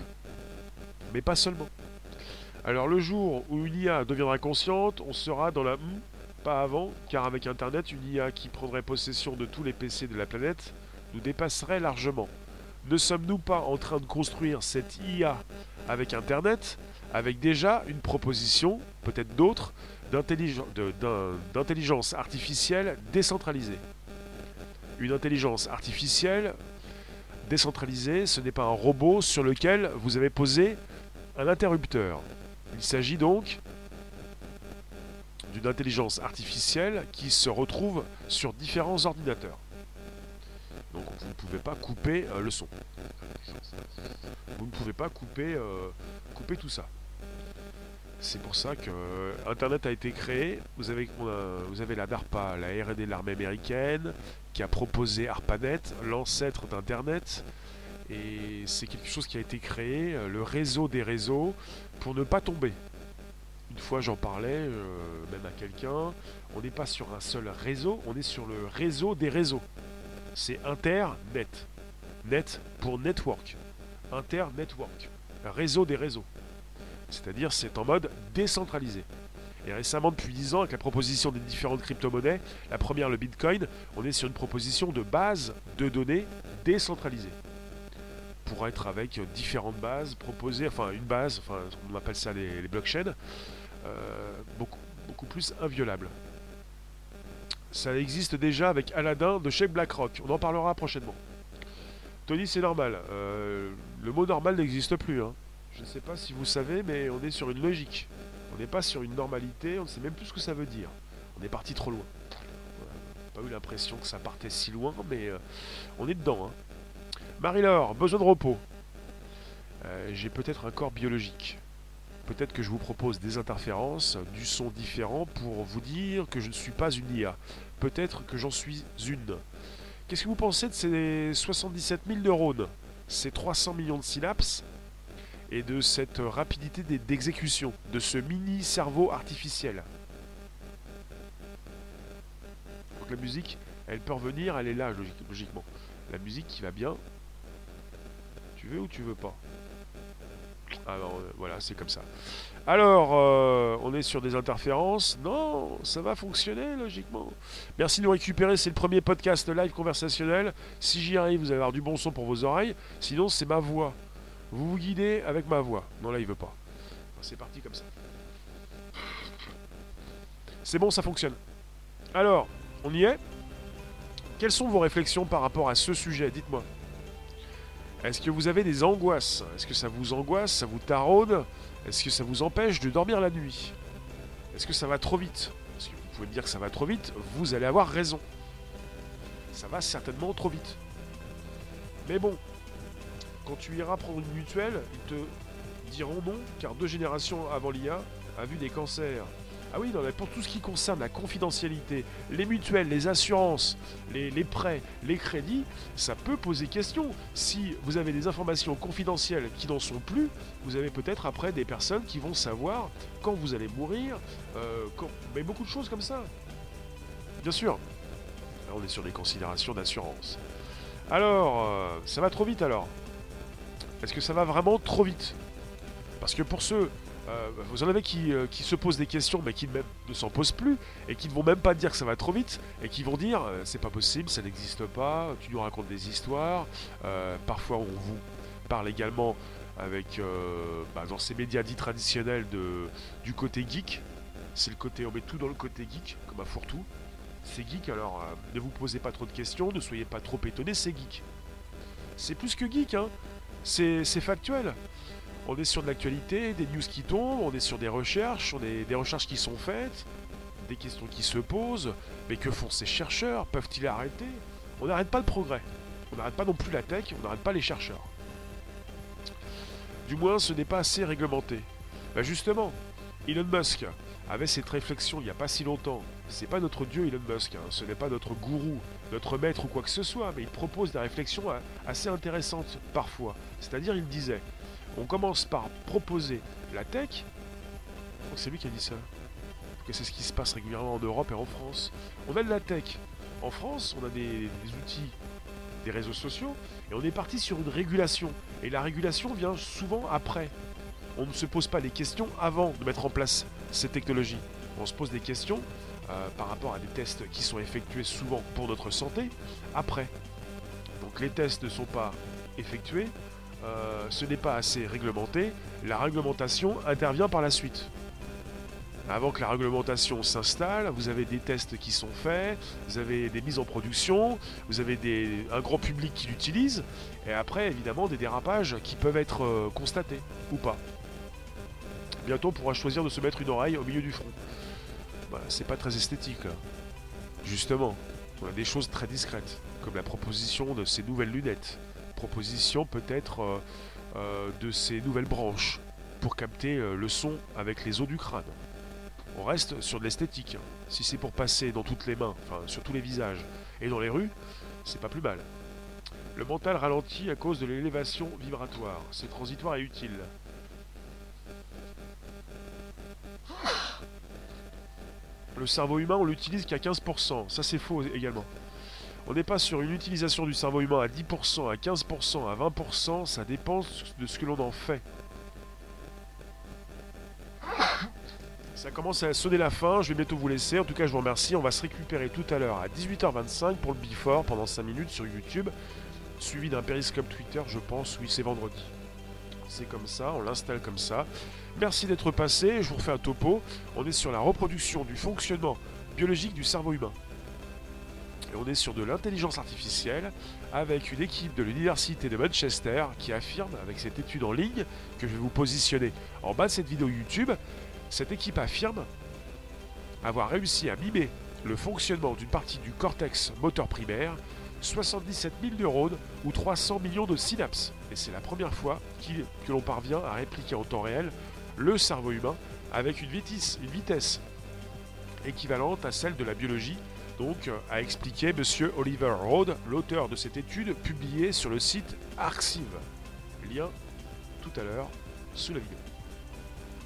Mais pas seulement. Alors le jour où une IA deviendra consciente, on sera dans la hmm, pas avant, car avec Internet, une IA qui prendrait possession de tous les PC de la planète nous dépasserait largement. Ne sommes-nous pas en train de construire cette IA avec Internet, avec déjà une proposition, peut-être d'autres, d'intelligence artificielle décentralisée Une intelligence artificielle décentralisée, ce n'est pas un robot sur lequel vous avez posé un interrupteur. Il s'agit donc d'une intelligence artificielle qui se retrouve sur différents ordinateurs. Donc vous ne pouvez pas couper euh, le son. Vous ne pouvez pas couper, euh, couper tout ça. C'est pour ça que euh, Internet a été créé. Vous avez, la DARPA, la RD de l'armée américaine, qui a proposé ARPANET, l'ancêtre d'Internet. Et c'est quelque chose qui a été créé, le réseau des réseaux, pour ne pas tomber. Une fois j'en parlais, euh, même à quelqu'un, on n'est pas sur un seul réseau, on est sur le réseau des réseaux. C'est Internet. Net pour network. Internetwork. Réseau des réseaux. C'est-à-dire c'est en mode décentralisé. Et récemment, depuis 10 ans, avec la proposition des différentes crypto-monnaies, la première le Bitcoin, on est sur une proposition de base de données décentralisée pour être avec différentes bases proposées, enfin une base, enfin on appelle ça les, blockchains, euh, beaucoup, plus inviolable. Ça existe déjà avec Aladdin de chez BlackRock, on en parlera prochainement. Tony, c'est normal. Euh, le mot normal n'existe plus. Hein. Je ne sais pas si vous savez, mais on est sur une logique. On n'est pas sur une normalité, on ne sait même plus ce que ça veut dire. On est parti trop loin. On pas eu l'impression que ça partait si loin, mais euh, on est dedans. Hein. Marie-Laure, besoin de repos. Euh, j'ai peut-être un corps biologique. Peut-être que je vous propose des interférences, du son différent pour vous dire que je ne suis pas une IA. Peut-être que j'en suis une. Qu'est-ce que vous pensez de ces 77 000 neurones, ces 300 millions de synapses et de cette rapidité d'exécution, de ce mini cerveau artificiel Donc la musique, elle peut revenir, elle est là logiquement. La musique qui va bien, tu veux ou tu veux pas? Alors euh, voilà, c'est comme ça. Alors, euh, on est sur des interférences. Non, ça va fonctionner logiquement. Merci de nous récupérer. C'est le premier podcast live conversationnel. Si j'y arrive, vous allez avoir du bon son pour vos oreilles. Sinon, c'est ma voix. Vous vous guidez avec ma voix. Non, là, il veut pas. C'est parti comme ça. C'est bon, ça fonctionne. Alors, on y est Quelles sont vos réflexions par rapport à ce sujet Dites-moi. Est-ce que vous avez des angoisses? Est-ce que ça vous angoisse? Ça vous taraude? Est-ce que ça vous empêche de dormir la nuit? Est-ce que ça va trop vite? Parce que vous pouvez me dire que ça va trop vite, vous allez avoir raison. Ça va certainement trop vite. Mais bon, quand tu iras prendre une mutuelle, ils te diront non, car deux générations avant l'IA a vu des cancers, ah oui, non, mais pour tout ce qui concerne la confidentialité, les mutuelles, les assurances, les, prêts, les crédits, ça peut poser question. Si vous avez des informations confidentielles qui n'en sont plus, vous avez peut-être après des personnes qui vont savoir quand vous allez mourir, euh, mais beaucoup de choses comme ça. Bien sûr. Là, on est sur des considérations d'assurance. Alors, euh, ça va trop vite alors Est-ce que ça va vraiment trop vite? Parce que pour ceux, euh, vous en avez qui, euh, qui, se posent des questions mais qui même ne s'en posent plus et qui ne vont même pas dire que ça va trop vite et qui vont dire c'est pas possible, ça n'existe pas, tu nous racontes des histoires. parfois on vous parle également avec bah, dans ces médias dits traditionnels de, du côté geek. C'est le côté, on met tout dans le côté geek, comme un fourre-tout. C'est geek, alors euh, ne vous posez pas trop de questions, ne soyez pas trop étonnés, c'est geek. C'est plus que geek, hein. C'est factuel. On est sur de l'actualité, des news qui tombent, on est sur des recherches, des recherches qui sont faites, des questions qui se posent. Mais que font ces chercheurs? Peuvent-ils arrêter? On n'arrête pas le progrès. On n'arrête pas non plus la tech, on n'arrête pas les chercheurs. Du moins, ce n'est pas assez réglementé. Bah justement, Elon Musk, avait cette réflexion il n'y a pas si longtemps. C'est pas notre dieu Elon Musk, hein. ce n'est pas notre gourou, notre maître ou quoi que ce soit, mais il propose des réflexions euh, assez intéressantes parfois. C'est-à-dire, il disait on commence par proposer la tech. Oh, c'est lui qui a dit ça. Que c'est ce qui se passe régulièrement en Europe et en France. On a de la tech. En France, on a des, des outils, des réseaux sociaux, et on est parti sur une régulation. Et la régulation vient souvent après on ne se pose pas les questions avant de mettre en place ces technologies. On se pose des questions euh, par rapport à des tests qui sont effectués souvent pour notre santé après. Donc les tests ne sont pas effectués, euh, ce n'est pas assez réglementé, la réglementation intervient par la suite. Avant que la réglementation s'installe, vous avez des tests qui sont faits, vous avez des mises en production, vous avez un grand public qui l'utilise, et après évidemment des dérapages qui peuvent être euh, constatés ou pas. Bientôt on pourra choisir de se mettre une oreille au milieu du front. Bah, c'est pas très esthétique Justement, on a des choses très discrètes, comme la proposition de ces nouvelles lunettes. Proposition peut-être euh, euh, de ces nouvelles branches pour capter euh, le son avec les os du crâne. On reste sur de l'esthétique. Si c'est pour passer dans toutes les mains, enfin sur tous les visages et dans les rues, c'est pas plus mal. Le mental ralentit à cause de l'élévation vibratoire. C'est transitoire et utile. Le cerveau humain, on l'utilise qu'à 15%. Ça, c'est faux également. On n'est pas sur une utilisation du cerveau humain à 10%, à 15%, à 20%. Ça dépend de ce que l'on en fait. Ça commence à sonner la fin, je vais bientôt vous laisser. En tout cas, je vous remercie. On va se récupérer tout à l'heure à 18h25 pour le Before pendant 5 minutes sur YouTube, suivi d'un périscope Twitter, je pense. Oui, c'est vendredi. C'est comme ça, on l'installe comme ça. Merci d'être passé, je vous refais un topo. On est sur la reproduction du fonctionnement biologique du cerveau humain. Et on est sur de l'intelligence artificielle avec une équipe de l'université de Manchester qui affirme, avec cette étude en ligne que je vais vous positionner en bas de cette vidéo YouTube, cette équipe affirme avoir réussi à mimer le fonctionnement d'une partie du cortex moteur primaire 77 000 neurones ou 300 millions de synapses. Et c'est la première fois que l'on parvient à répliquer en temps réel le cerveau humain avec une vitesse, équivalente à celle de la biologie, donc a expliqué Monsieur Oliver Rode, l'auteur de cette étude publiée sur le site Arxiv. Lien tout à l'heure sous la vidéo.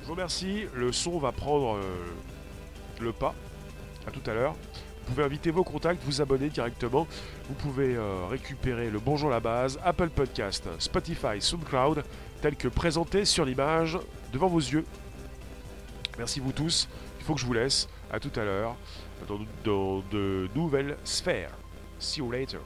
Je vous remercie, le son va prendre euh, le pas. À tout à l'heure. Vous pouvez inviter vos contacts, vous abonner directement. Vous pouvez euh, récupérer le Bonjour la base, Apple Podcast, Spotify, SoundCloud, tel que présenté sur l'image devant vos yeux. Merci vous tous. Il faut que je vous laisse. À tout à l'heure dans, dans de nouvelles sphères. See you later.